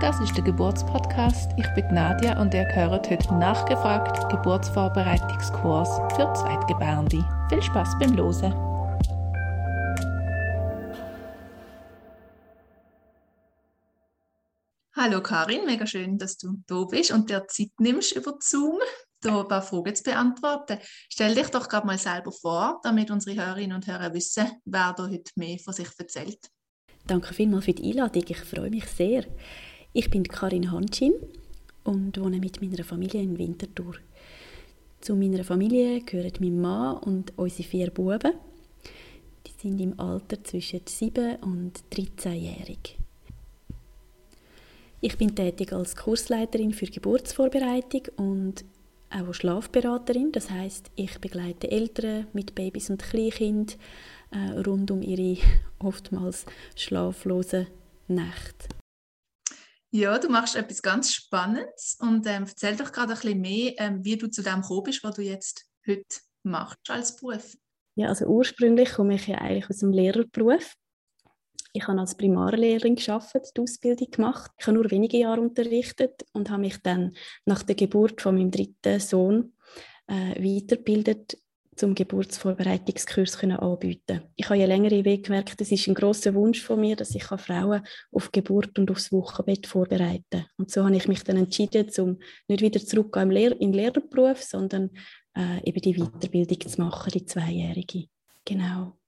Das ist der Geburtspodcast. Ich bin Nadia und ihr hört heute nachgefragt Geburtsvorbereitungskurs für Zweitgebärende. Viel Spaß beim Losen! Hallo Karin, mega schön, dass du da bist und dir Zeit nimmst über Zoom, da ein paar Fragen zu beantworten. Stell dich doch gerade mal selber vor, damit unsere Hörerinnen und Hörer wissen, wer da heute mehr von sich erzählt. Danke vielmals für die Einladung, ich freue mich sehr. Ich bin Karin Hanschin und wohne mit meiner Familie in Winterthur. Zu meiner Familie gehören mein Mann und unsere vier Buben. Die sind im Alter zwischen 7 und 13-jährig. Ich bin tätig als Kursleiterin für Geburtsvorbereitung und auch Schlafberaterin. Das heißt, ich begleite Eltern mit Babys und Kleinkind äh, rund um ihre oftmals schlaflosen Nächte. Ja, du machst etwas ganz Spannendes und ähm, erzähl doch gerade ein bisschen mehr, ähm, wie du zu dem gekommen bist, was du jetzt heute machst als Beruf. Ja, also ursprünglich komme ich ja eigentlich aus dem Lehrerberuf. Ich habe als Primarlehrerin geschafft, die Ausbildung gemacht. Ich habe nur wenige Jahre unterrichtet und habe mich dann nach der Geburt von meinem dritten Sohn äh, weitergebildet zum Geburtsvorbereitungskurs können anbieten. Ich habe ja längere Weg gemerkt, es ist ein großer Wunsch von mir, dass ich Frauen auf Geburt und aufs Wochenbett vorbereiten kann. Und so habe ich mich dann entschieden, um nicht wieder zurück in den Lehrerberuf, sondern äh, eben die Weiterbildung zu machen, die zweijährige. Genau.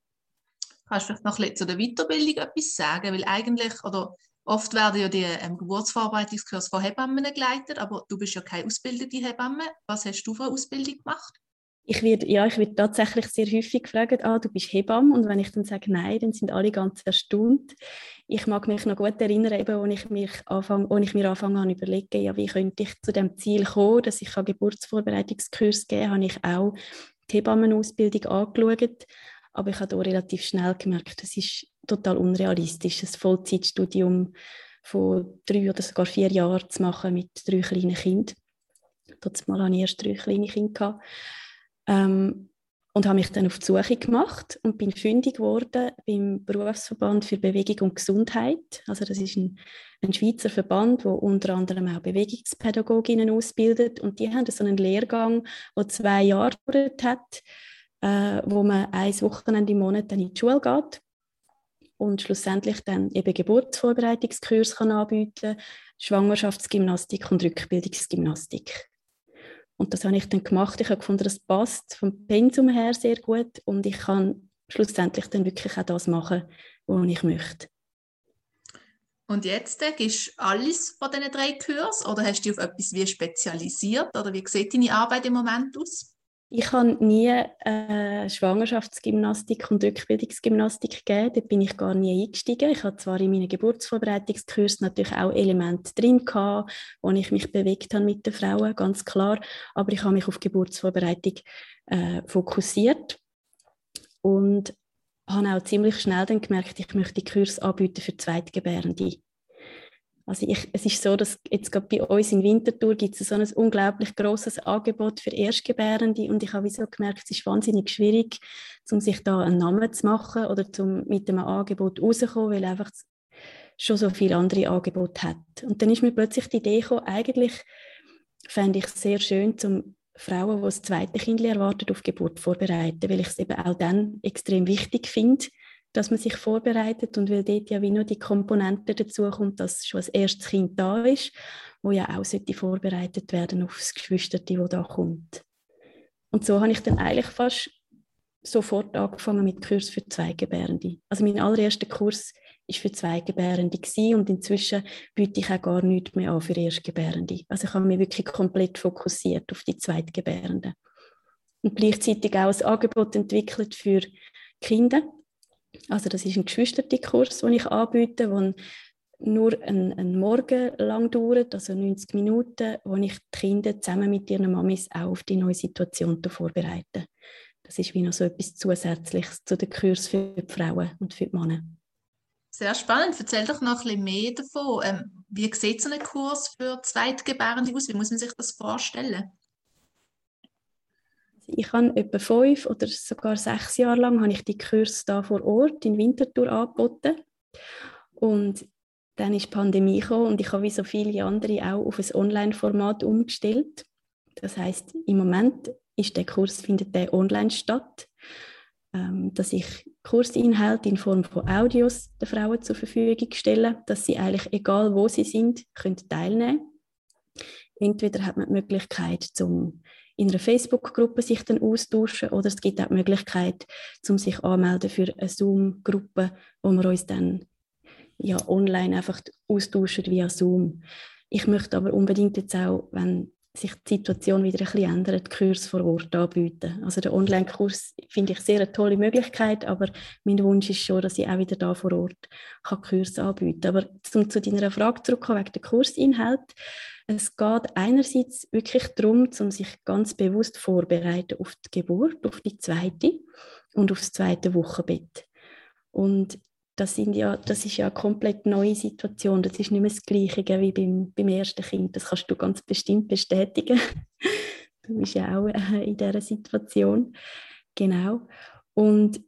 Kannst du vielleicht noch ein zu der Weiterbildung etwas sagen? Weil eigentlich, oder oft werden ja die ähm, Geburtsvorbereitungskurse von Hebammen geleitet, aber du bist ja keine ausgebildete Hebamme. Was hast du für eine Ausbildung gemacht? ich werde, ja, ich werde tatsächlich sehr häufig gefragt, ah, du bist Hebamme. Und wenn ich dann sage nein, dann sind alle ganz erstaunt. Ich mag mich noch gut erinnern, eben, als ich, mich anfang, als ich mir anfangen an überlegen, ja, wie könnte ich zu dem Ziel kommen, dass ich einen Geburtsvorbereitungskurs geben habe ich auch die Hebammenausbildung angeschaut. Aber ich habe da relativ schnell gemerkt, das ist total unrealistisch, ein Vollzeitstudium von drei oder sogar vier Jahren zu machen mit drei kleinen Kindern. Dort mal hatte ich erst drei kleine Kinder. Ähm, und habe mich dann auf die Suche gemacht und bin fündig geworden beim Berufsverband für Bewegung und Gesundheit. Also das ist ein, ein Schweizer Verband, wo unter anderem auch Bewegungspädagoginnen ausbildet und die haben so einen Lehrgang, der zwei Jahre gedauert hat, äh, wo man ein Wochenende im Monat dann in die Schule geht und schlussendlich dann eben Geburtsvorbereitungskurs kann anbieten, Schwangerschaftsgymnastik und Rückbildungsgymnastik. Und das habe ich dann gemacht. Ich habe gefunden, das passt vom Pensum her sehr gut und ich kann schlussendlich dann wirklich auch das machen, was ich möchte. Und jetzt äh, gibst du alles von diesen drei Kursen oder hast du dich auf etwas wie spezialisiert oder wie sieht deine Arbeit im Moment aus? Ich habe nie äh, Schwangerschaftsgymnastik und Rückbildungsgymnastik gegeben. Dort bin ich gar nie eingestiegen. Ich hatte zwar in meinen Geburtsvorbereitungskursen natürlich auch Elemente drin gehabt, wo ich mich bewegt habe mit den Frauen, ganz klar. Aber ich habe mich auf Geburtsvorbereitung äh, fokussiert und habe auch ziemlich schnell dann gemerkt, ich möchte Kurs anbieten für Zweitgebärende. Also ich, es ist so, dass jetzt gerade bei uns in Winterthur gibt es so ein unglaublich großes Angebot für Erstgebärende und ich habe so gemerkt, es ist wahnsinnig schwierig, um sich da einen Namen zu machen oder zum mit einem Angebot rauszukommen, weil einfach schon so viele andere Angebote hat. Und dann ist mir plötzlich die Idee gekommen, eigentlich fände ich es sehr schön, zum Frauen, die das zweite Kind erwartet, auf Geburt vorbereiten, weil ich es eben auch dann extrem wichtig finde, dass man sich vorbereitet und weil dort ja wie nur die Komponente dazu kommt, dass schon das erste Kind da ist, wo ja auch sollte vorbereitet werden auf das Geschwisterte, wo da kommt. Und so habe ich dann eigentlich fast sofort angefangen mit Kurs für Zweigebärende. Also mein allererster Kurs ist für Zweigebärende und inzwischen biete ich auch gar nichts mehr an für Erstgebärende. Also ich habe mich wirklich komplett fokussiert auf die Zweitgebärenden. Und gleichzeitig auch ein Angebot entwickelt für Kinder, also das ist ein Geschwistertenkurs, den ich anbiete, der nur einen, einen Morgen lang dauert, also 90 Minuten, wo ich die Kinder zusammen mit ihren Mamis auch auf die neue Situation vorbereite. Das ist wie noch so etwas Zusätzliches zu den Kurs für die Frauen und für die Männer. Sehr spannend. Erzähl doch noch ein bisschen mehr davon. Ähm, wie sieht so ein Kurs für Zweitgebärende aus? Wie muss man sich das vorstellen? Ich habe etwa fünf oder sogar sechs Jahre lang habe ich die Kurs da vor Ort in Winterthur angeboten. Und dann ist die Pandemie gekommen und ich habe wie so viele andere auch auf ein Online-Format umgestellt. Das heißt, im Moment ist der Kurs findet der online statt, ähm, dass ich Kursinhalte in Form von Audios den Frauen zur Verfügung stelle, dass sie eigentlich egal wo sie sind können teilnehmen. Entweder hat man die Möglichkeit zum in einer Facebook-Gruppe sich dann austauschen oder es gibt auch die Möglichkeit, zum sich anmelden für eine Zoom-Gruppe, wo wir uns dann ja, online einfach austauschen via Zoom. Ich möchte aber unbedingt jetzt auch, wenn sich die Situation wieder ein bisschen ändert, Kurs vor Ort anbieten. Also der Online-Kurs finde ich sehr eine tolle Möglichkeit, aber mein Wunsch ist schon, dass ich auch wieder da vor Ort Kurs anbieten kann. Aber um zu deiner Frage zurückzukommen wegen der Kursinhalt, es geht einerseits wirklich darum, um sich ganz bewusst vorbereiten auf die Geburt, auf die zweite und auf das zweite Wochenbett. Und das, sind ja, das ist ja eine komplett neue Situation. Das ist nicht mehr das Gleiche wie beim, beim ersten Kind. Das kannst du ganz bestimmt bestätigen. du bist ja auch äh, in dieser Situation. Genau. Und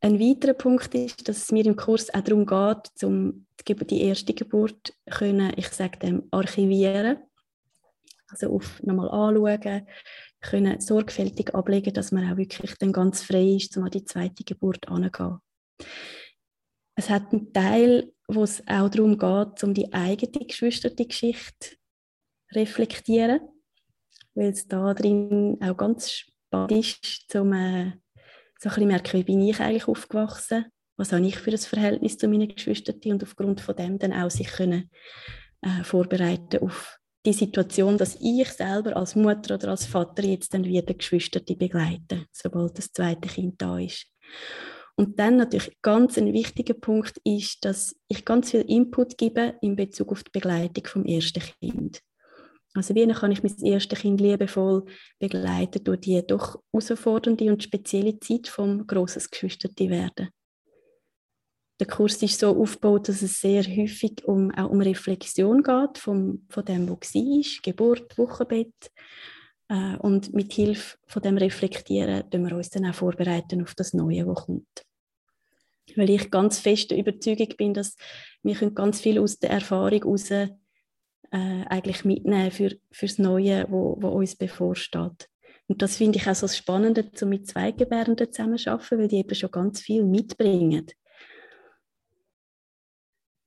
ein weiterer Punkt ist, dass es mir im Kurs auch darum geht, um die erste Geburt können, ich sage dem, archivieren. Also auf nochmal anschauen, können sorgfältig ablegen, dass man auch wirklich dann ganz frei ist, um an die zweite Geburt anzugehen. Es hat einen Teil, wo es auch darum geht, um die eigene Geschwistergeschichte reflektieren, weil es da drin auch ganz spannend ist, um äh, so ein merken, wie bin ich eigentlich aufgewachsen, was habe ich für ein Verhältnis zu meinen Geschwistern und aufgrund von dem dann auch sich können äh, vorbereiten auf die Situation, dass ich selber als Mutter oder als Vater jetzt dann wieder Geschwister begleite, sobald das zweite Kind da ist. Und dann natürlich ganz ein wichtiger Punkt ist, dass ich ganz viel Input gebe in Bezug auf die Begleitung vom ersten Kind. Also wie kann ich mein erstes Kind liebevoll begleiten durch die doch herausfordernde und spezielle Zeit vom grosses Geschwisterte werden. Der Kurs ist so aufgebaut, dass es sehr häufig um, auch um Reflexion geht vom, von dem, was war, Geburt, Wochenbett. Äh, und mit Hilfe von dem Reflektieren tun wir uns dann auch vorbereiten auf das Neue, was kommt. Weil ich ganz fest der Überzeugung bin, dass wir ganz viel aus der Erfahrung heraus äh, eigentlich mitnehmen für, für das Neue, wo, wo uns bevorsteht. Und das finde ich auch so spannend, so mit Zweigebärenden zusammenzuarbeiten, weil die eben schon ganz viel mitbringen.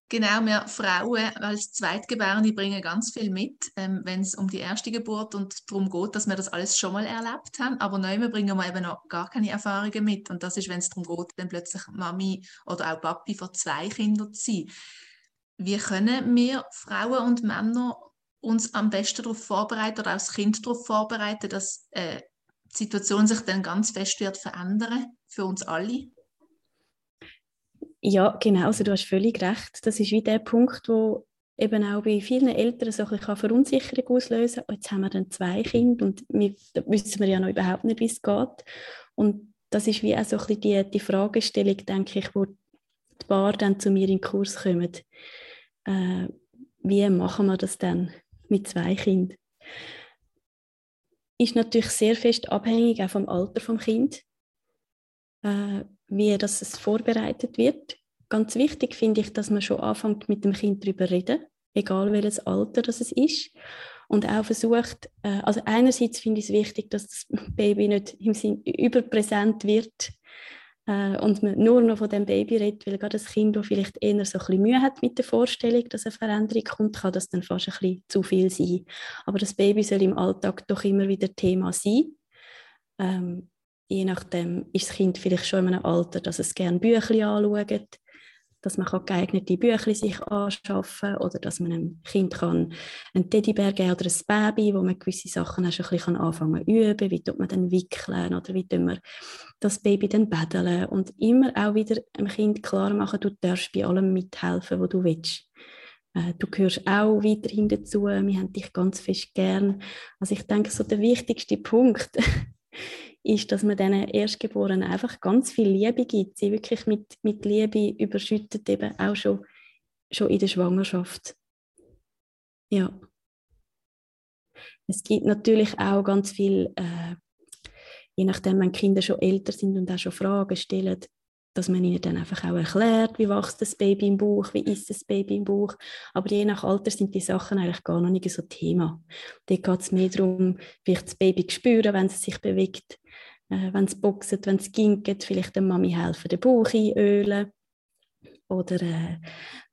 Genau, wir Frauen als Zweitgebärende bringen ganz viel mit, ähm, wenn es um die erste Geburt und darum geht, dass wir das alles schon mal erlebt haben. Aber neu bringen wir eben noch gar keine Erfahrungen mit. Und das ist, wenn es darum geht, dann plötzlich Mami oder auch Papi von zwei Kindern zu sein. Wie können wir Frauen und Männer uns am besten darauf vorbereiten oder auch das Kind darauf vorbereiten, dass äh, die Situation sich dann ganz fest wird verändern für uns alle? Ja, genau, also du hast völlig recht. Das ist wie der Punkt, wo eben auch bei vielen Eltern so ein Verunsicherung auslösen kann. Jetzt haben wir dann zwei Kinder und wir, da wissen wir ja noch überhaupt nicht, wie es geht. Und das ist wie auch so ein bisschen die, die Fragestellung, denke ich, wo die Paar dann zu mir in den Kurs kommen. Äh, wie machen wir das dann mit zwei Kindern? Ist natürlich sehr fest abhängig auch vom Alter des Kindes. Äh, wie das vorbereitet wird. Ganz wichtig finde ich, dass man schon anfängt mit dem Kind darüber reden, egal welches Alter das es ist. Und auch versucht, äh, also einerseits finde ich es wichtig, dass das Baby nicht im Sinn überpräsent wird äh, und man nur noch von dem Baby redet, weil gerade das Kind, das vielleicht eher so ein bisschen Mühe hat mit der Vorstellung, dass eine Veränderung kommt, kann das dann fast ein bisschen zu viel sein. Aber das Baby soll im Alltag doch immer wieder Thema sein. Ähm, je nachdem ist das Kind vielleicht schon in einem Alter, dass es gerne Bücher anschaut, dass man geeignete Bücher sich anschaffen kann oder dass man einem Kind kann einen Teddybär geben oder ein Baby, wo man gewisse Sachen schon ein bisschen anfangen zu üben, wie tut man dann wickeln oder wie tut man das Baby dann betteln und immer auch wieder dem Kind klar machen, du darfst bei allem mithelfen, was du willst. Äh, du gehörst auch weiterhin dazu, wir haben dich ganz fest gern. Also ich denke, so der wichtigste Punkt ist, dass man diesen Erstgeborenen einfach ganz viel Liebe gibt, sie wirklich mit, mit Liebe überschüttet, eben auch schon, schon in der Schwangerschaft. Ja. Es gibt natürlich auch ganz viel äh, je nachdem, wenn Kinder schon älter sind und auch schon Fragen stellen, dass man ihnen dann einfach auch erklärt, wie wächst das Baby im Bauch, wie ist das Baby im Bauch. Aber je nach Alter sind die Sachen eigentlich gar noch nicht so Thema. Da geht es mehr darum, vielleicht das Baby zu spüren, wenn es sich bewegt, äh, wenn es boxt, wenn es gingt, vielleicht der Mami helfen, den Bauch einölen. Oder äh,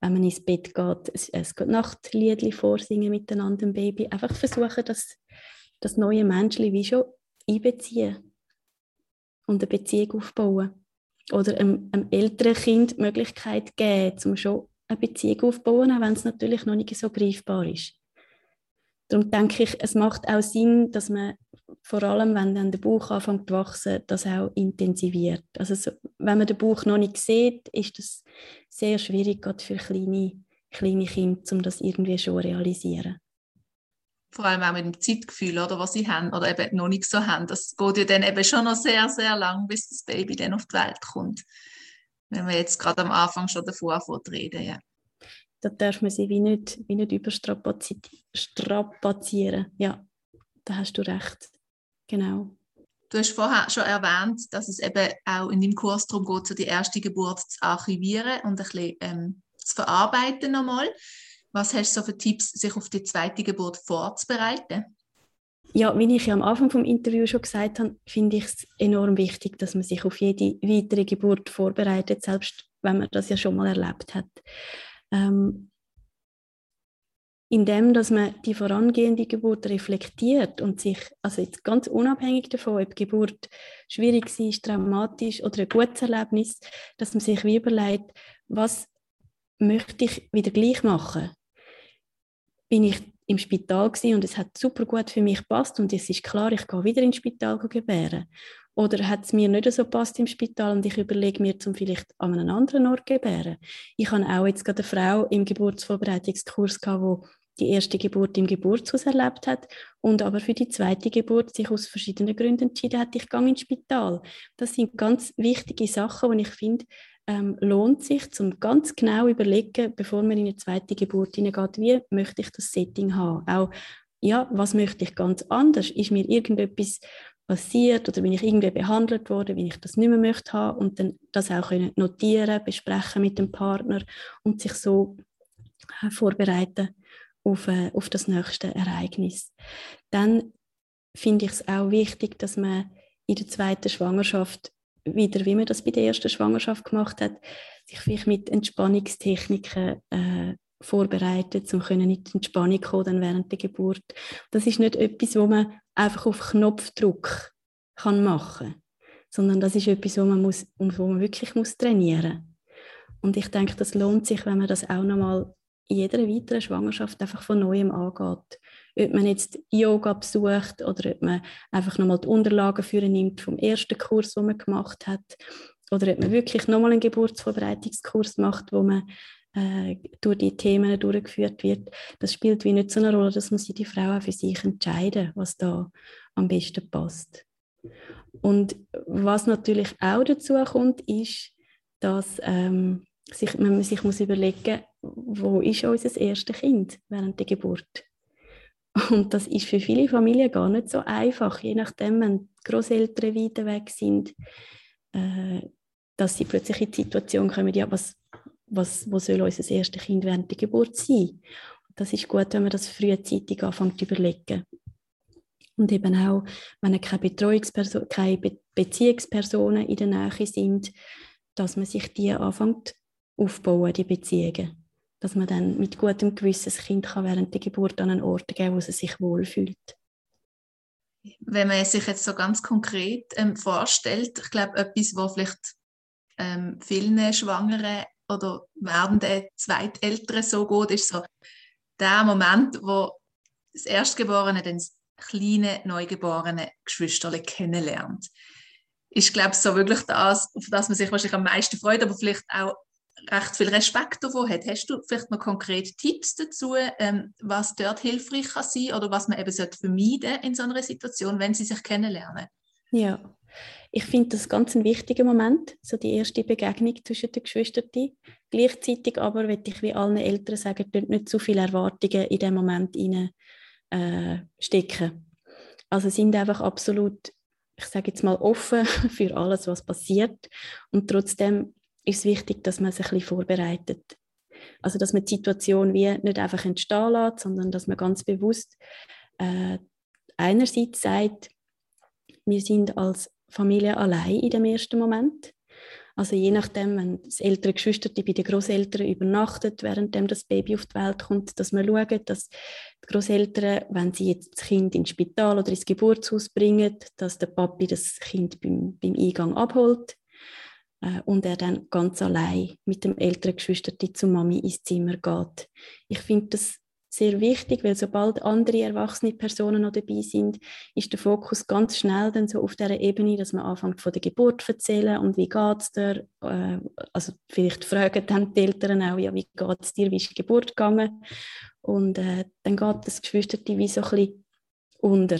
wenn man ins Bett geht, ein, ein Nachtlied vorsingen miteinander dem Baby. Einfach versuchen, das, das neue Menschli wie schon einbeziehen und eine Beziehung aufbauen oder einem, einem älteren Kind die Möglichkeit geben, um schon eine Beziehung aufzubauen, auch wenn es natürlich noch nicht so greifbar ist. Darum denke ich, es macht auch Sinn, dass man vor allem, wenn dann der Bauch anfängt zu wachsen, das auch intensiviert. Also so, wenn man den Bauch noch nicht sieht, ist das sehr schwierig, gerade für kleine, kleine Kinder, um das irgendwie schon realisieren vor allem auch mit dem Zeitgefühl, oder, was sie haben oder eben noch nicht so haben. Das geht ja dann eben schon noch sehr, sehr lang, bis das Baby dann auf die Welt kommt. Wenn wir jetzt gerade am Anfang schon davor reden, ja. Da darf man sie wie nicht, wie nicht überstrapazieren. Ja, da hast du recht. Genau. Du hast vorher schon erwähnt, dass es eben auch in dem Kurs darum geht, so die erste Geburt zu archivieren und ein bisschen ähm, zu verarbeiten nochmal. Was hast du so für Tipps, sich auf die zweite Geburt vorzubereiten? Ja, wie ich ja am Anfang vom Interview schon gesagt habe, finde ich es enorm wichtig, dass man sich auf jede weitere Geburt vorbereitet, selbst wenn man das ja schon mal erlebt hat. Ähm, indem dass man die vorangehende Geburt reflektiert und sich, also jetzt ganz unabhängig davon, ob die Geburt schwierig ist, dramatisch oder ein gutes Erlebnis, dass man sich wie überlegt, was möchte ich wieder gleich machen? Bin ich im Spital und es hat super gut für mich gepasst und es ist klar, ich gehe wieder ins Spital gebären. Oder hat es mir nicht so gepasst im Spital und ich überlege mir, zum vielleicht an einem anderen Ort gebären. Ich habe auch jetzt gerade eine Frau im Geburtsvorbereitungskurs gehabt, wo die erste Geburt im Geburtshaus erlebt hat und aber für die zweite Geburt sich aus verschiedenen Gründen entschieden hat, ich gehe ins Spital. Das sind ganz wichtige Sachen, und ich finde, ähm, lohnt sich, zum ganz genau überlegen, bevor man in eine zweite Geburt hineingeht, wie möchte ich das Setting haben. Auch, ja, was möchte ich ganz anders? Ist mir irgendetwas passiert oder bin ich irgendwie behandelt worden, wie ich das nicht mehr möchte haben und dann das auch können notieren, besprechen mit dem Partner und sich so äh, vorbereiten auf, äh, auf das nächste Ereignis. Dann finde ich es auch wichtig, dass man in der zweiten Schwangerschaft wieder, wie man das bei der ersten Schwangerschaft gemacht hat, sich vielleicht mit Entspannungstechniken äh, vorbereitet, um in die Entspannung kommen während der Geburt. Das ist nicht etwas, wo man einfach auf Knopfdruck kann machen kann, sondern das ist etwas, wo man, muss, wo man wirklich muss trainieren muss. Und ich denke, das lohnt sich, wenn man das auch nochmal in jeder weiteren Schwangerschaft einfach von Neuem angeht ob man jetzt Yoga besucht oder ob man einfach nochmal die Unterlagen für nimmt vom ersten Kurs, den man gemacht hat, oder ob man wirklich nochmal einen Geburtsvorbereitungskurs macht, wo man äh, durch die Themen durchgeführt wird. Das spielt wie nicht so eine Rolle, das muss die Frau auch für sich entscheiden, was da am besten passt. Und was natürlich auch dazu kommt, ist, dass ähm, sich, man sich muss überlegen wo ist unser erstes Kind während der Geburt? Und das ist für viele Familien gar nicht so einfach, je nachdem, wenn Großeltern weiter weg sind, äh, dass sie plötzlich in die Situation kommen, ja, was, was, wo soll unser erstes Kind während der Geburt sein? Und das ist gut, wenn man das frühzeitig anfängt zu überlegen. Und eben auch, wenn keine, Betreuungsperson keine Be Beziehungspersonen in der Nähe sind, dass man sich die anfängt aufbauen, die Beziehungen dass man dann mit gutem Gewissen das Kind kann während der Geburt an einen Ort geben kann, wo es sich wohlfühlt. Wenn man sich jetzt so ganz konkret ähm, vorstellt, ich glaube, etwas, was vielleicht ähm, vielen Schwangeren oder werdenden Zweiteltern so gut ist, so der Moment, wo das Erstgeborene dann das kleine, neugeborene Geschwister kennenlernt. Ich glaube, so wirklich das, auf das man sich wahrscheinlich am meisten freut, aber vielleicht auch recht viel Respekt davon hat. Hast du vielleicht noch konkrete Tipps dazu, ähm, was dort hilfreich kann sein oder was man eben sollte vermeiden in so einer Situation, wenn sie sich kennenlernen? Ja, ich finde das ganz ein wichtiger Moment, so die erste Begegnung zwischen den Geschwistern. Gleichzeitig aber würde ich wie allen Eltern sagen, nicht zu viele Erwartungen in dem Moment rein, äh, stecken. Also sind einfach absolut ich sage jetzt mal, offen für alles, was passiert. Und trotzdem ist es wichtig, dass man sich ein bisschen vorbereitet. Also, dass man die Situation wie nicht einfach entstehen lässt, sondern dass man ganz bewusst äh, einerseits sagt, wir sind als Familie allein in dem ersten Moment. Also je nachdem, wenn das ältere Geschwister bei den Großeltern übernachtet, während das Baby auf die Welt kommt, dass man schaut, dass die Großeltern, wenn sie jetzt das Kind ins Spital oder ins Geburtshaus bringen, dass der Papi das Kind beim, beim Eingang abholt und er dann ganz allein mit dem älteren Geschwister zur Mami ins Zimmer geht. Ich finde das sehr wichtig, weil sobald andere erwachsene Personen noch dabei sind, ist der Fokus ganz schnell dann so auf der Ebene, dass man anfängt von der Geburt zu erzählen und wie geht es dir, äh, also vielleicht fragen dann die Eltern auch, ja, wie es dir, wie ist die Geburt gegangen und äh, dann geht das Geschwisterte wie so ein bisschen unter.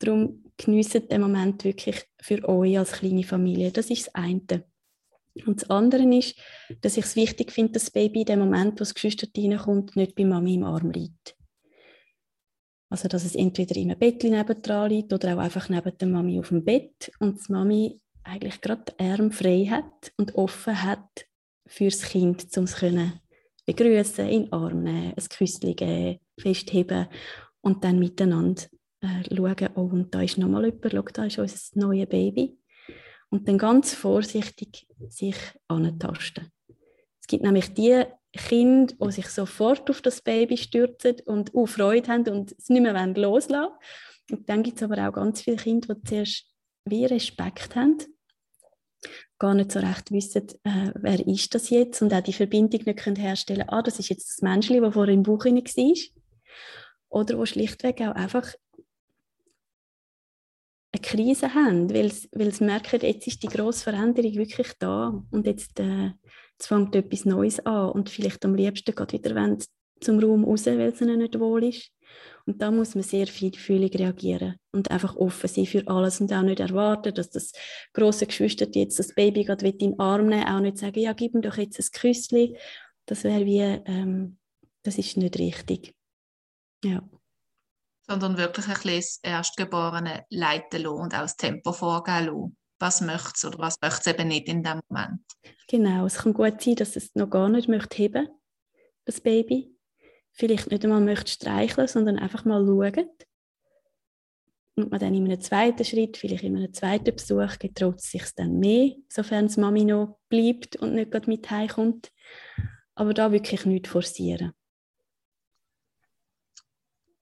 Darum geniessen den Moment wirklich für euch als kleine Familie, das ist das eine. Und das andere ist, dass ich es wichtig finde, dass das Baby in dem Moment, wo das Geschwister reinkommt, nicht bei Mami im Arm liegt. Also, dass es entweder in einem Bett nebendran liegt oder auch einfach neben der Mami auf dem Bett und die Mami eigentlich gerade die Arme frei hat und offen hat für das Kind, um es zu begrüßen, in den Arm nehmen, ein Küsschen geben, festheben und dann miteinander äh, schauen, oh, und da ist nochmal jemand, schau, da ist unser neues Baby und dann ganz vorsichtig sich antasten. Es gibt nämlich die Kinder, die sich sofort auf das Baby stürzen und auch Freude haben und es nicht mehr loslassen wollen. Und dann gibt es aber auch ganz viele Kinder, die zuerst wie Respekt haben, gar nicht so recht wissen, äh, wer ist das jetzt und auch die Verbindung nicht können herstellen ah, das ist jetzt das Menschli, das vorher im Bauch war. Oder wo schlichtweg auch einfach eine Krise haben, weil sie merken, jetzt ist die grosse Veränderung wirklich da und jetzt, äh, jetzt fängt etwas Neues an und vielleicht am liebsten geht wieder wollen, zum Raum raus, weil es ihnen nicht wohl ist. Und da muss man sehr feinfühlig reagieren und einfach offen sein für alles und auch nicht erwarten, dass das große Geschwister jetzt das Baby gerade in den Arm nehmen, auch nicht sagen, ja, gib ihm doch jetzt ein Küsschen. Das wäre wie, ähm, das ist nicht richtig. Ja sondern wirklich ein bisschen das Erstgeborene leiten lassen und auch das Tempo vorgehen lassen. Was möchte es oder was möchte es eben nicht in dem Moment. Genau, es kann gut sein, dass es noch gar nicht möchte heben, das Baby. Vielleicht nicht einmal möchte streicheln, sondern einfach mal schauen. Und man dann in einem zweiten Schritt, vielleicht in einem zweiten Besuch, getraut es sich dann mehr, sofern es Mami noch bleibt und nicht gerade mit heimkommt. Aber da wirklich nicht forcieren.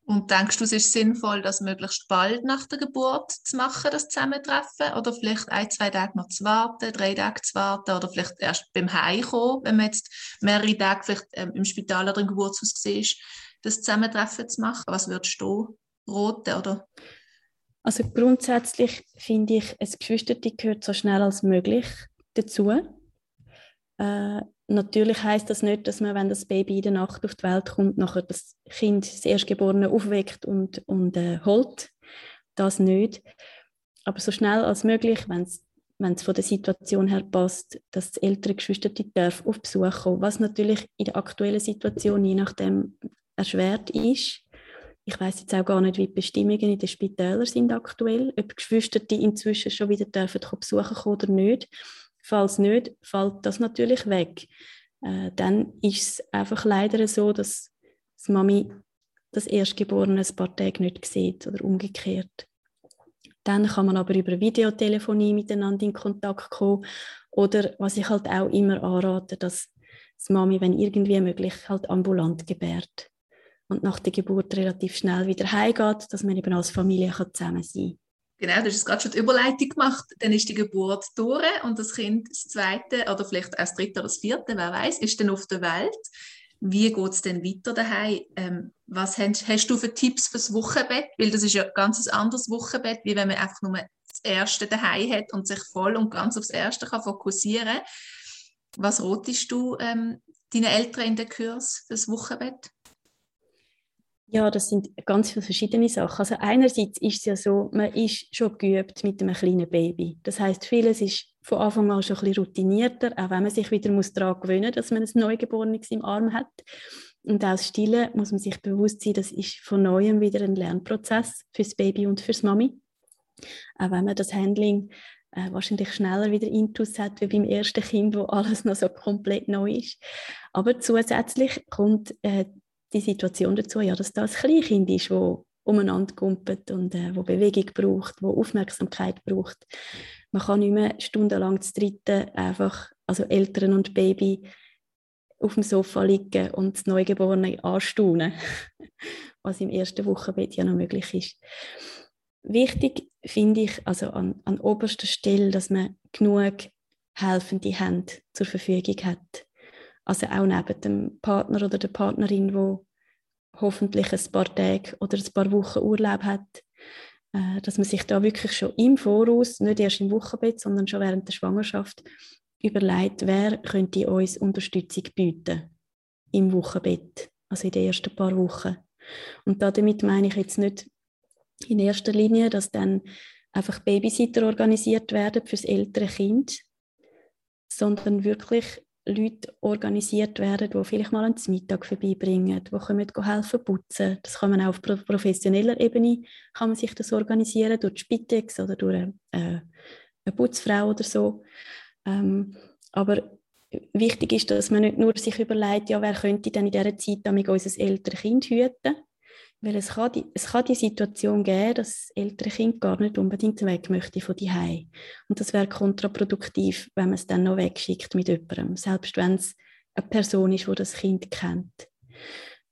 Und denkst du, es ist sinnvoll, das möglichst bald nach der Geburt zu machen, das Zusammentreffen? Oder vielleicht ein, zwei Tage noch zu warten, drei Tage zu warten oder vielleicht erst beim Heimkommen, wenn man jetzt mehrere Tage vielleicht ähm, im Spital oder im Geburtshaus war, das Zusammentreffen zu machen? Was würdest du raten? Oder? Also grundsätzlich finde ich, ein Geschwisterti gehört so schnell als möglich dazu. Äh, natürlich heißt das nicht, dass man, wenn das Baby in der Nacht auf die Welt kommt, nachher das Kind, das Erstgeborene, aufweckt und, und äh, holt. Das nicht. Aber so schnell als möglich, wenn es von der Situation her passt, dass das ältere Geschwister darf auf Besuch kommen, was natürlich in der aktuellen Situation je nachdem erschwert ist. Ich weiß jetzt auch gar nicht, wie die Bestimmungen in den Spitälern sind aktuell, ob Geschwister die inzwischen schon wieder dürfen besuchen kommen oder nicht. Falls nicht, fällt das natürlich weg. Äh, dann ist es einfach leider so, dass die Mami das Erstgeborene ein paar Tage nicht sieht oder umgekehrt. Dann kann man aber über Videotelefonie miteinander in Kontakt kommen oder was ich halt auch immer anrate, dass die Mami, wenn irgendwie möglich, halt ambulant gebärt und nach der Geburt relativ schnell wieder heimgeht, dass man eben als Familie zusammen sein kann. Genau, du hast gerade schon die Überleitung gemacht. Dann ist die Geburt durch und das Kind, das zweite oder vielleicht erst das dritte oder das vierte, wer weiß, ist dann auf der Welt. Wie geht es denn weiter daheim? Ähm, was hast, hast, du für Tipps fürs Wochenbett? Weil das ist ja ein ganz anderes Wochenbett, wie wenn man einfach nur das erste daheim hat und sich voll und ganz aufs erste kann fokussieren. Was rotest du ähm, deinen Eltern in den Kurs fürs Wochenbett? Ja, das sind ganz viele verschiedene Sachen. Also einerseits ist es ja so, man ist schon geübt mit einem kleinen Baby. Das heißt, vieles ist von Anfang an schon ein bisschen routinierter, auch wenn man sich wieder muss daran gewöhnen muss, dass man ein Neugeborenes im Arm hat. Und auch das Stillen muss man sich bewusst sein, das ist von Neuem wieder ein Lernprozess fürs Baby und fürs Mami. Auch wenn man das Handling äh, wahrscheinlich schneller wieder Intus hat wie beim ersten Kind, wo alles noch so komplett neu ist. Aber zusätzlich kommt äh, die Situation dazu, ja, dass das ein Kleinkind ist, wo umeinander kumpelt und äh, wo Bewegung braucht, wo Aufmerksamkeit braucht. Man kann nicht mehr stundenlang zu dritten einfach, also Eltern und Baby, auf dem Sofa liegen und das Neugeborene anstaunen, was im ersten Wochenbett ja noch möglich ist. Wichtig finde ich also an, an oberster Stelle, dass man genug helfende Hände zur Verfügung hat. Also auch neben dem Partner oder der Partnerin, wo hoffentlich ein paar Tage oder ein paar Wochen Urlaub hat, äh, dass man sich da wirklich schon im Voraus, nicht erst im Wochenbett, sondern schon während der Schwangerschaft überlegt, wer könnte uns Unterstützung bieten im Wochenbett, also in den ersten paar Wochen. Und damit meine ich jetzt nicht in erster Linie, dass dann einfach Babysitter organisiert werden für das ältere Kind, sondern wirklich Leute organisiert werden, die vielleicht mal einen Mittag vorbeibringen, die können helfen putzen. Das kann man auch auf professioneller Ebene kann man sich das organisieren, durch die Spitex oder durch eine, äh, eine Putzfrau oder so. Ähm, aber wichtig ist, dass man nicht nur sich überlegt, ja, wer könnte denn in dieser Zeit damit unser älteres Kind hüten, weil es kann, die, es kann die Situation geben, dass das ältere Kind gar nicht unbedingt weg möchte von die Und das wäre kontraproduktiv, wenn man es dann noch wegschickt mit jemandem, selbst wenn es eine Person ist, die das Kind kennt.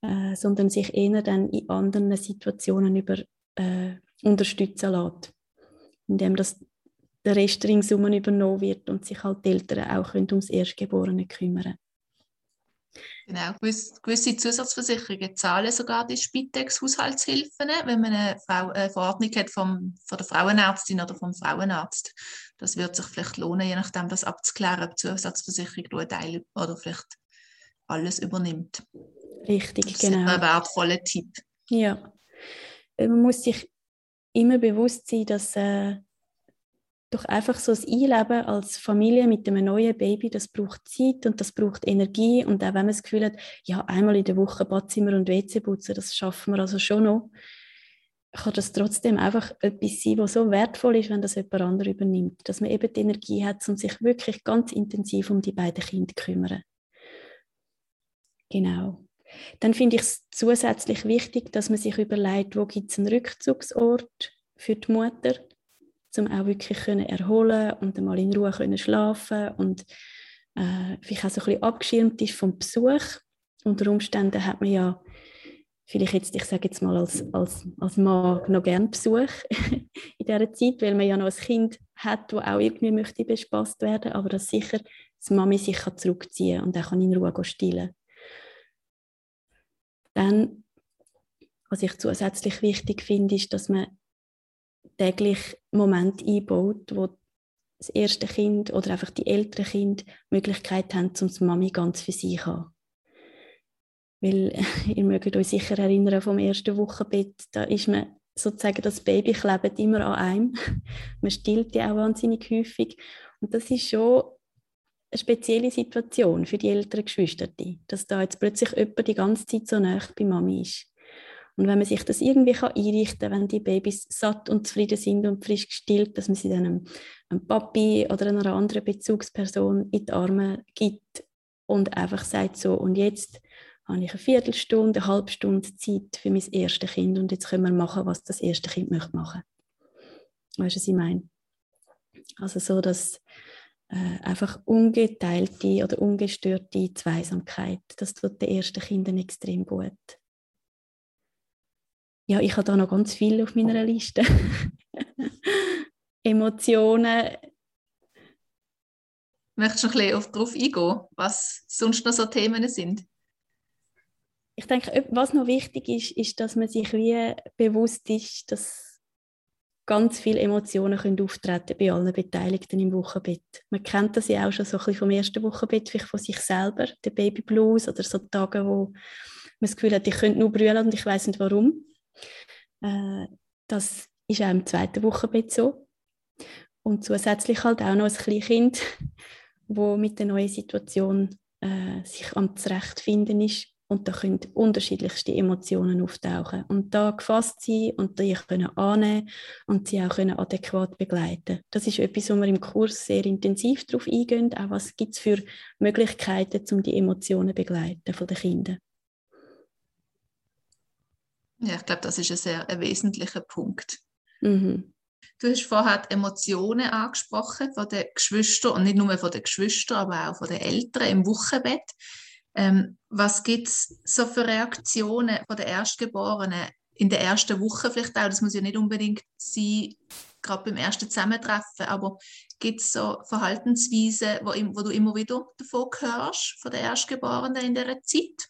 Äh, sondern sich eher dann in anderen Situationen über, äh, unterstützen lässt. Indem das der Rest ringsum übernommen wird und sich halt die Eltern auch können ums Erstgeborene kümmern Genau, gewisse Zusatzversicherungen zahlen sogar die Spitex-Haushaltshilfen, wenn man eine, Frau, eine Verordnung hat vom, von der Frauenärztin oder vom Frauenarzt. Das wird sich vielleicht lohnen, je nachdem das abzuklären, ob die Zusatzversicherung einen Teil oder vielleicht alles übernimmt. Richtig, das genau. Das ist ein wertvoller Tipp. Ja, man muss sich immer bewusst sein, dass äh, doch einfach so das Einleben als Familie mit einem neuen Baby, das braucht Zeit und das braucht Energie und auch wenn man das Gefühl hat, ja, einmal in der Woche Badzimmer und WC putzen, das schaffen wir also schon noch, kann das trotzdem einfach etwas sein, was so wertvoll ist, wenn das jemand anderes übernimmt, dass man eben die Energie hat, um sich wirklich ganz intensiv um die beiden Kinder zu kümmern. Genau. Dann finde ich es zusätzlich wichtig, dass man sich überlegt, wo gibt es einen Rückzugsort für die Mutter, um auch wirklich können erholen und einmal in Ruhe können schlafen und äh, vielleicht auch so ein bisschen abgeschirmt ist vom Besuch. Unter Umständen hat man ja vielleicht jetzt, ich sage jetzt mal als, als, als Mann noch gern Besuch in dieser Zeit, weil man ja noch ein Kind hat, das auch irgendwie möchte bespaßt werden, aber dass sicher die Mami sich kann zurückziehen und auch in Ruhe stillen Dann, was ich zusätzlich wichtig finde, ist, dass man täglich Moment einbaut, wo das erste Kind oder einfach die älteren Kinder die Möglichkeit haben, um die Mami ganz für sich zu haben. Weil ihr mögt euch sicher erinnern vom ersten Wochenbett, da ist man sozusagen das Baby klebt immer an einem. man stillt ja auch wahnsinnig häufig. Und das ist schon eine spezielle Situation für die älteren Geschwister, dass da jetzt plötzlich jemand die ganze Zeit so nah bei Mami ist. Und wenn man sich das irgendwie kann einrichten kann, wenn die Babys satt und zufrieden sind und frisch gestillt, dass man sie dann einem, einem Papi oder einer anderen Bezugsperson in die Arme gibt und einfach sagt so, und jetzt habe ich eine Viertelstunde, eine halbe Stunde Zeit für mein erstes Kind und jetzt können wir machen, was das erste Kind möchte machen. Weißt du, was ich meine? Also so, dass äh, einfach ungeteilte oder ungestörte Zweisamkeit, das tut den ersten Kindern extrem gut ja, ich habe da noch ganz viel auf meiner Liste. Emotionen. Möchtest du ein bisschen darauf eingehen, was sonst noch so Themen sind? Ich denke, was noch wichtig ist, ist, dass man sich wie bewusst ist, dass ganz viele Emotionen können auftreten bei allen Beteiligten im Wochenbett. Man kennt das ja auch schon so ein bisschen vom ersten Wochenbett, vielleicht von sich selber, der Baby Blues oder so Tage, wo man das Gefühl hat, ich könnte nur brüllen und ich weiß nicht warum. Äh, das ist auch im zweiten Wochenbett so. Und zusätzlich halt auch noch ein Kleinkind, wo mit der neuen Situation äh, sich am zurechtfinden ist und da können unterschiedlichste Emotionen auftauchen. Und da gefasst sein und die können annehmen und sie auch können adäquat begleiten. Das ist etwas, wo wir im Kurs sehr intensiv darauf eingehen. Auch was gibt es für Möglichkeiten, um die Emotionen zu begleiten von den Kindern. Ja, ich glaube, das ist ein sehr ein wesentlicher Punkt. Mhm. Du hast vorher die Emotionen angesprochen von den Geschwistern und nicht nur von den Geschwistern, aber auch von den Eltern im Wochenbett. Ähm, was gibt es so für Reaktionen von den Erstgeborenen in der ersten Woche vielleicht auch? Das muss ja nicht unbedingt sein, gerade beim ersten Zusammentreffen, aber gibt es so Verhaltensweisen, wo, wo, du immer wieder davon hörst, von den Erstgeborenen in dieser Zeit?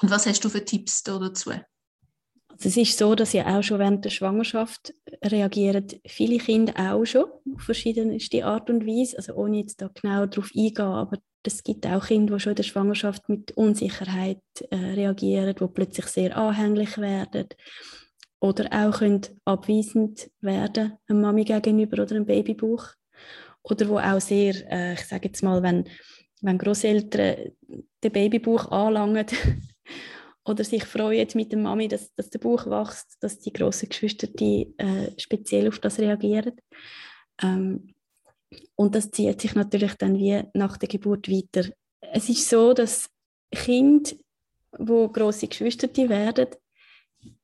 Und was hast du für Tipps dazu? Also es ist so, dass ja auch schon während der Schwangerschaft reagieren viele Kinder auch schon auf verschiedenste Art und Weise, also ohne jetzt da genau darauf eingehen, aber es gibt auch Kinder, die schon in der Schwangerschaft mit Unsicherheit äh, reagieren, die plötzlich sehr anhänglich werden oder auch können abweisend werden einer Mami gegenüber oder einem Babybauch oder wo auch sehr, äh, ich sage jetzt mal, wenn, wenn Großeltern den Babybauch anlangen oder sich freuen mit der Mami, dass, dass der Bauch wächst, dass die grossen Geschwister die, äh, speziell auf das reagieren. Ähm, und das zieht sich natürlich dann wie nach der Geburt weiter. Es ist so, dass Kinder, wo große Geschwister werden,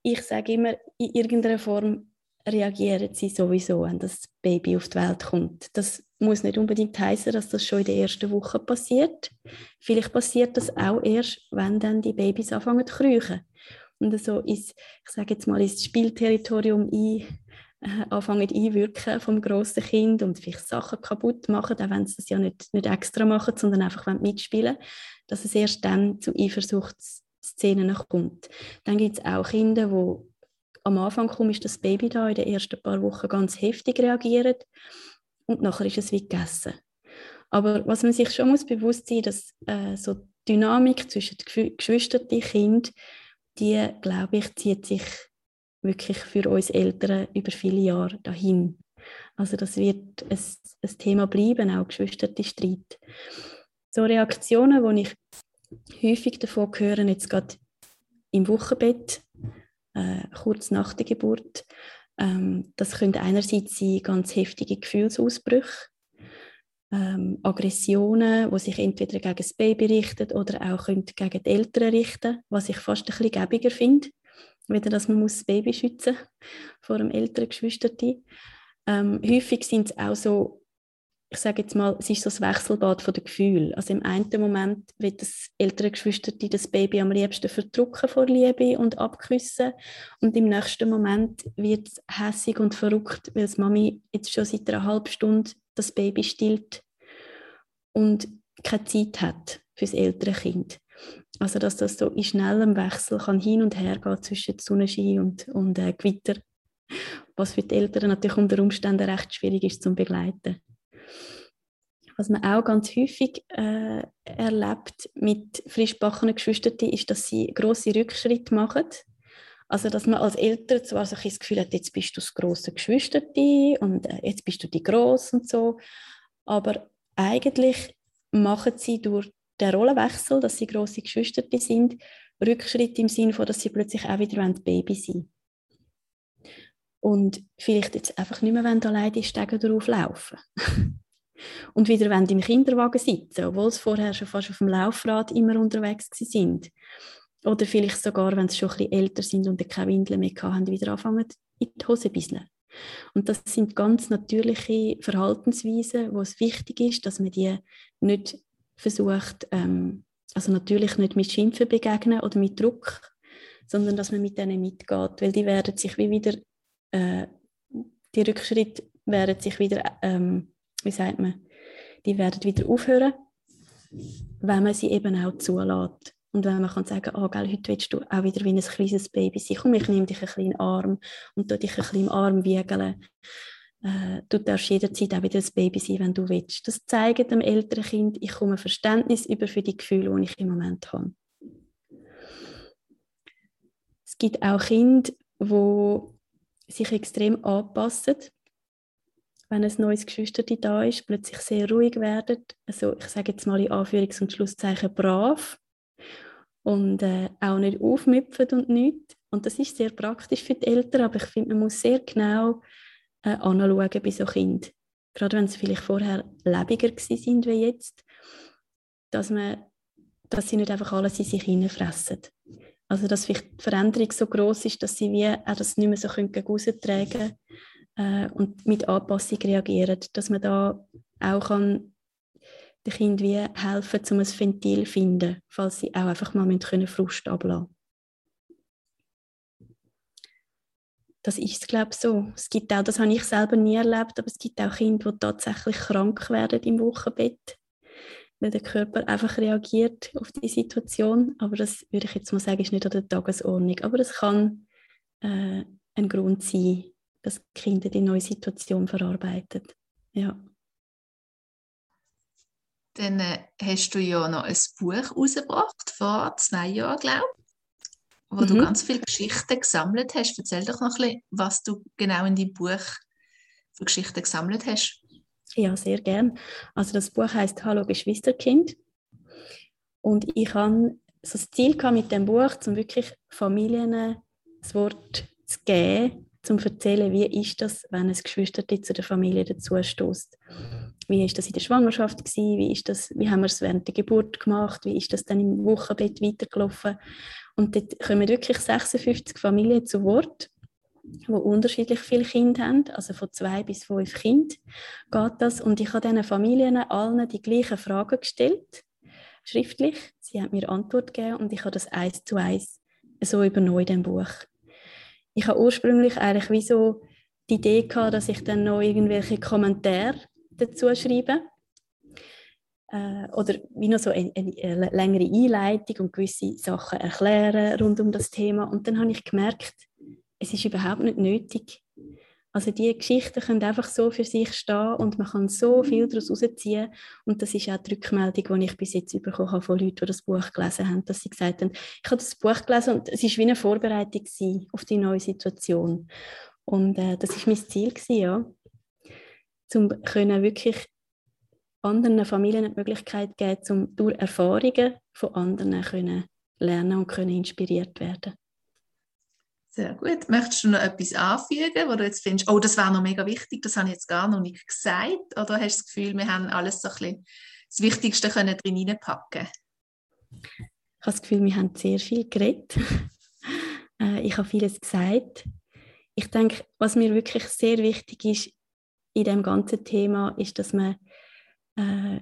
ich sage immer, in irgendeiner Form reagieren sie sowieso, wenn das Baby auf die Welt kommt. Das muss nicht unbedingt heißen, dass das schon in der ersten Woche passiert. Vielleicht passiert das auch erst, wenn dann die Babys anfangen zu kriechen. Und so ist, ich sage jetzt mal, ins Spielterritorium ein, äh, anfangen einwirken vom grossen Kind und vielleicht Sachen kaputt machen, auch wenn sie das ja nicht, nicht extra machen, sondern einfach mitspielen dass es erst dann zu Eifersuchtsszenen kommt. Dann gibt es auch Kinder, wo am Anfang kommt, ist das Baby da in den ersten paar Wochen ganz heftig reagiert und nachher ist es wie gegessen. Aber was man sich schon muss bewusst sein, dass äh, so die Dynamik zwischen den Geschwistern und Kind, die glaube ich zieht sich wirklich für uns Eltern über viele Jahre dahin. Also das wird ein, ein Thema bleiben, auch Geschwisterstreit. So Reaktionen, die ich häufig davon höre, jetzt gerade im Wochenbett, äh, kurz nach der Geburt, ähm, das können einerseits sein ganz heftige Gefühlsausbrüche, ähm, Aggressionen, die sich entweder gegen das Baby richten oder auch gegen die Eltern richten, was ich fast ein bisschen gäbiger finde wieder, dass man muss das Baby schützen vor einem älteren Geschwisterti. Ähm, häufig sind es auch so, ich sage jetzt mal, es ist so das Wechselbad von den Gefühlen. Also im einen Moment wird das ältere Geschwisterti das Baby am liebsten verdrücken vor Liebe und abküssen und im nächsten Moment wird es hässig und verrückt, weil das Mami jetzt schon seit einer halben Stunde das Baby stillt und keine Zeit hat für das ältere Kind. Also dass das so in schnellem Wechsel kann hin und her gehen zwischen Sonnenschein und, und äh, Gewitter, was für die Eltern natürlich unter Umständen recht schwierig ist zu begleiten. Was man auch ganz häufig äh, erlebt mit frischbackenen Geschwistern, ist, dass sie große Rückschritte machen. Also dass man als Eltern zwar so das Gefühl hat, jetzt bist du das große Geschwisterti und äh, jetzt bist du die Groß und so, aber eigentlich machen sie durch der Rollenwechsel, dass sie große Geschwister sind, Rückschritt im Sinne von, dass sie plötzlich auch wieder Baby sind. Und vielleicht jetzt einfach nicht mehr alleine die Stege drauf laufen. und wieder wenn im Kinderwagen sitzen, obwohl sie vorher schon fast auf dem Laufrad immer unterwegs sind. Oder vielleicht sogar, wenn sie schon ein bisschen älter sind und keine Windeln mehr haben, wieder anfangen in die Hose bisseln. Und das sind ganz natürliche Verhaltensweisen, wo es wichtig ist, dass man die nicht versucht, ähm, also natürlich nicht mit Schimpfen begegnen oder mit Druck, sondern dass man mit denen mitgeht, weil die werden sich wie wieder, äh, die Rückschritte werden sich wieder, ähm, wie sagt man, die werden wieder aufhören, wenn man sie eben auch zulässt. Und wenn man kann sagen, oh, gell, heute willst du auch wieder wie ein kleines Baby sein, komm, ich nehme dich ein bisschen in den Arm und tu dich ein bisschen im Arm wiegeln äh, du darfst jederzeit auch wieder ein Baby sein, wenn du willst. Das zeigt dem älteren Kind, ich komme Verständnis über für die Gefühle, die ich im Moment habe. Es gibt auch Kinder, die sich extrem anpassen, wenn ein neues Geschwister da ist, plötzlich sehr ruhig werden. Also ich sage jetzt mal in Anführungs- und Schlusszeichen brav. und äh, auch nicht aufmüpfen und nichts. Und das ist sehr praktisch für die Eltern, aber ich finde, man muss sehr genau äh, anschauen bei so Kindern. Gerade wenn sie vielleicht vorher lebiger sind wie jetzt, dass, man, dass sie nicht einfach alles in sich hineinfressen. Also dass vielleicht die Veränderung so groß ist, dass sie wie auch das nicht mehr so gegen austragen äh, und mit Anpassung reagieren, dass man da auch kann den Kind wie helfen, um ein Ventil zu finden, falls sie auch einfach mal können Frust ablassen Das ist, glaube ich, so. Es gibt auch, das habe ich selber nie erlebt, aber es gibt auch Kinder, die tatsächlich krank werden im Wochenbett, weil der Körper einfach reagiert auf die Situation. Aber das würde ich jetzt mal sagen, ist nicht an der Tagesordnung. Aber es kann äh, ein Grund sein, dass Kinder die neue Situation verarbeiten. Ja. Dann äh, hast du ja noch ein Buch rausgebracht, vor zwei Jahren, glaube ich, wo mhm. du ganz viele Geschichten gesammelt hast. Erzähl doch noch ein bisschen, was du genau in deinem Buch für Geschichten gesammelt hast. Ja, sehr gern. Also das Buch heißt Hallo Geschwisterkind. Und ich habe so das Ziel mit dem Buch, um wirklich Familien das Wort zu geben, zum erzählen, wie ist das, wenn ein Geschwister zu der Familie dazu stößt. Wie ist das in der Schwangerschaft gewesen? Wie ist das, wie haben wir es während der Geburt gemacht? Wie ist das dann im Wochenbett weitergelaufen? Und dort kommen wirklich 56 Familien zu Wort, die unterschiedlich viele Kinder haben, also von zwei bis fünf Kind geht das. Und ich habe diesen Familien allen die gleichen Fragen gestellt, schriftlich. Sie haben mir Antwort gegeben und ich habe das eins zu eins so übernommen in dem Buch ich habe ursprünglich eigentlich wie so die Idee gehabt, dass ich dann noch irgendwelche Kommentare dazu schreibe. Äh, oder wie noch so eine, eine, längere Einleitung und gewisse Sachen erklären rund um das Thema. Und dann habe ich gemerkt, es ist überhaupt nicht nötig. Also die Geschichten können einfach so für sich stehen und man kann so viel daraus herausziehen. Und das ist auch die Rückmeldung, die ich bis jetzt bekommen habe von Leuten, die das Buch gelesen haben, dass sie gesagt haben, ich habe das Buch gelesen und es war wie eine Vorbereitung auf die neue Situation. Und äh, das ist mein Ziel gewesen, ja, um können wirklich anderen Familien die Möglichkeit geben, um durch Erfahrungen von anderen können lernen und können inspiriert werden. Sehr gut. Möchtest du noch etwas anfügen, wo du jetzt findest, oh, das wäre noch mega wichtig, das habe ich jetzt gar noch nicht gesagt? Oder hast du das Gefühl, wir haben alles so ein bisschen das Wichtigste können drin reinpacken Ich habe das Gefühl, wir haben sehr viel geredet. Äh, ich habe vieles gesagt. Ich denke, was mir wirklich sehr wichtig ist in dem ganzen Thema, ist, dass man, äh,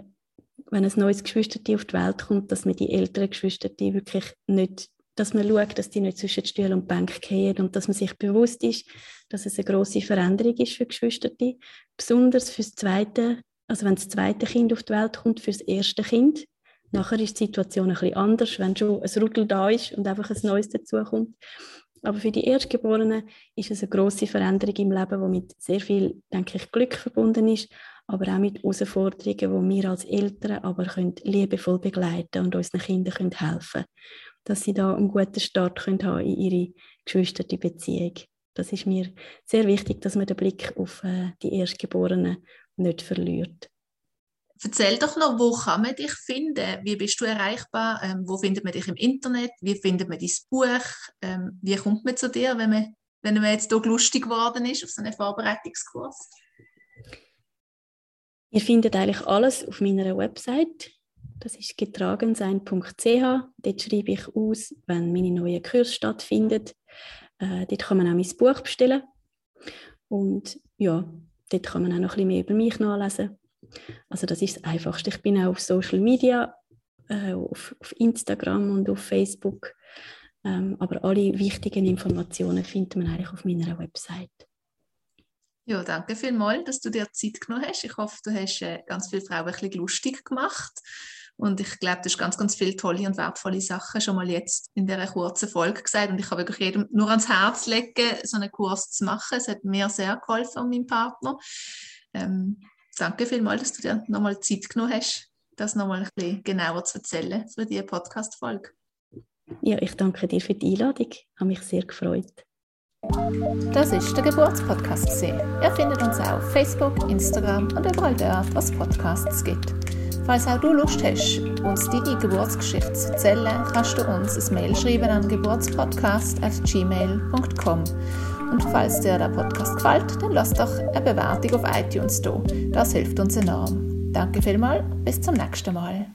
wenn ein neues Geschwister auf die Welt kommt, dass man die älteren Geschwister wirklich nicht dass man schaut, dass die nicht zwischen Stuhl und Bank gehen und dass man sich bewusst ist, dass es eine große Veränderung ist für Geschwister, besonders fürs zweite, also wenn das zweite Kind auf die Welt kommt, fürs erste Kind. Nachher ist die Situation ein bisschen anders, wenn schon ein Rudel da ist und einfach ein Neues dazukommt. Aber für die Erstgeborenen ist es eine große Veränderung im Leben, die mit sehr viel, denke ich, Glück verbunden ist, aber auch mit Herausforderungen, die wir als Eltern aber können liebevoll begleiten und unseren Kindern können helfen dass sie da einen guten Start können haben in ihre geschwisterte Beziehung. Das ist mir sehr wichtig, dass man den Blick auf äh, die Erstgeborenen nicht verliert. Erzähl doch noch, wo kann man dich finden? Wie bist du erreichbar? Ähm, wo findet man dich im Internet? Wie findet man dein Buch? Ähm, wie kommt man zu dir, wenn man, wenn man jetzt hier lustig geworden ist auf so einen Vorbereitungskurs? Ihr findet eigentlich alles auf meiner Website das ist getragensein.ch. Dort schreibe ich aus, wenn meine neue Kurs stattfindet. Äh, dort kann man auch mein Buch bestellen. Und ja, dort kann man auch noch ein bisschen mehr über mich nachlesen. Also das ist das Einfachste. Ich bin auch auf Social Media, äh, auf, auf, Instagram und auf Facebook. Ähm, aber alle wichtigen Informationen findet man eigentlich auf meiner Website. Ja, danke vielmals, dass du dir Zeit genommen hast. Ich hoffe, du hast äh, ganz viele Frauen ein bisschen lustig gemacht. Und ich glaube, du hast ganz, ganz viele tolle und wertvolle Sachen schon mal jetzt in dieser kurzen Folge gesagt. Und ich kann wirklich jedem nur ans Herz legen, so einen Kurs zu machen. Es hat mir sehr geholfen und meinem Partner. Ähm, danke vielmals, dass du dir nochmal Zeit genommen hast, das nochmal ein bisschen genauer zu erzählen für diese Podcast-Folge. Ja, ich danke dir für die Einladung. Ich habe mich sehr gefreut. Das ist der Geburtspodcast. Ihr findet uns auch auf Facebook, Instagram und überall dort, was Podcasts gibt. Falls auch du Lust hast, uns deine Geburtsgeschichte zu erzählen, kannst du uns ein Mail schreiben an geburtspodcast.gmail.com. Und falls dir der Podcast gefällt, dann lass doch eine Bewertung auf iTunes da. Das hilft uns enorm. Danke vielmals, bis zum nächsten Mal.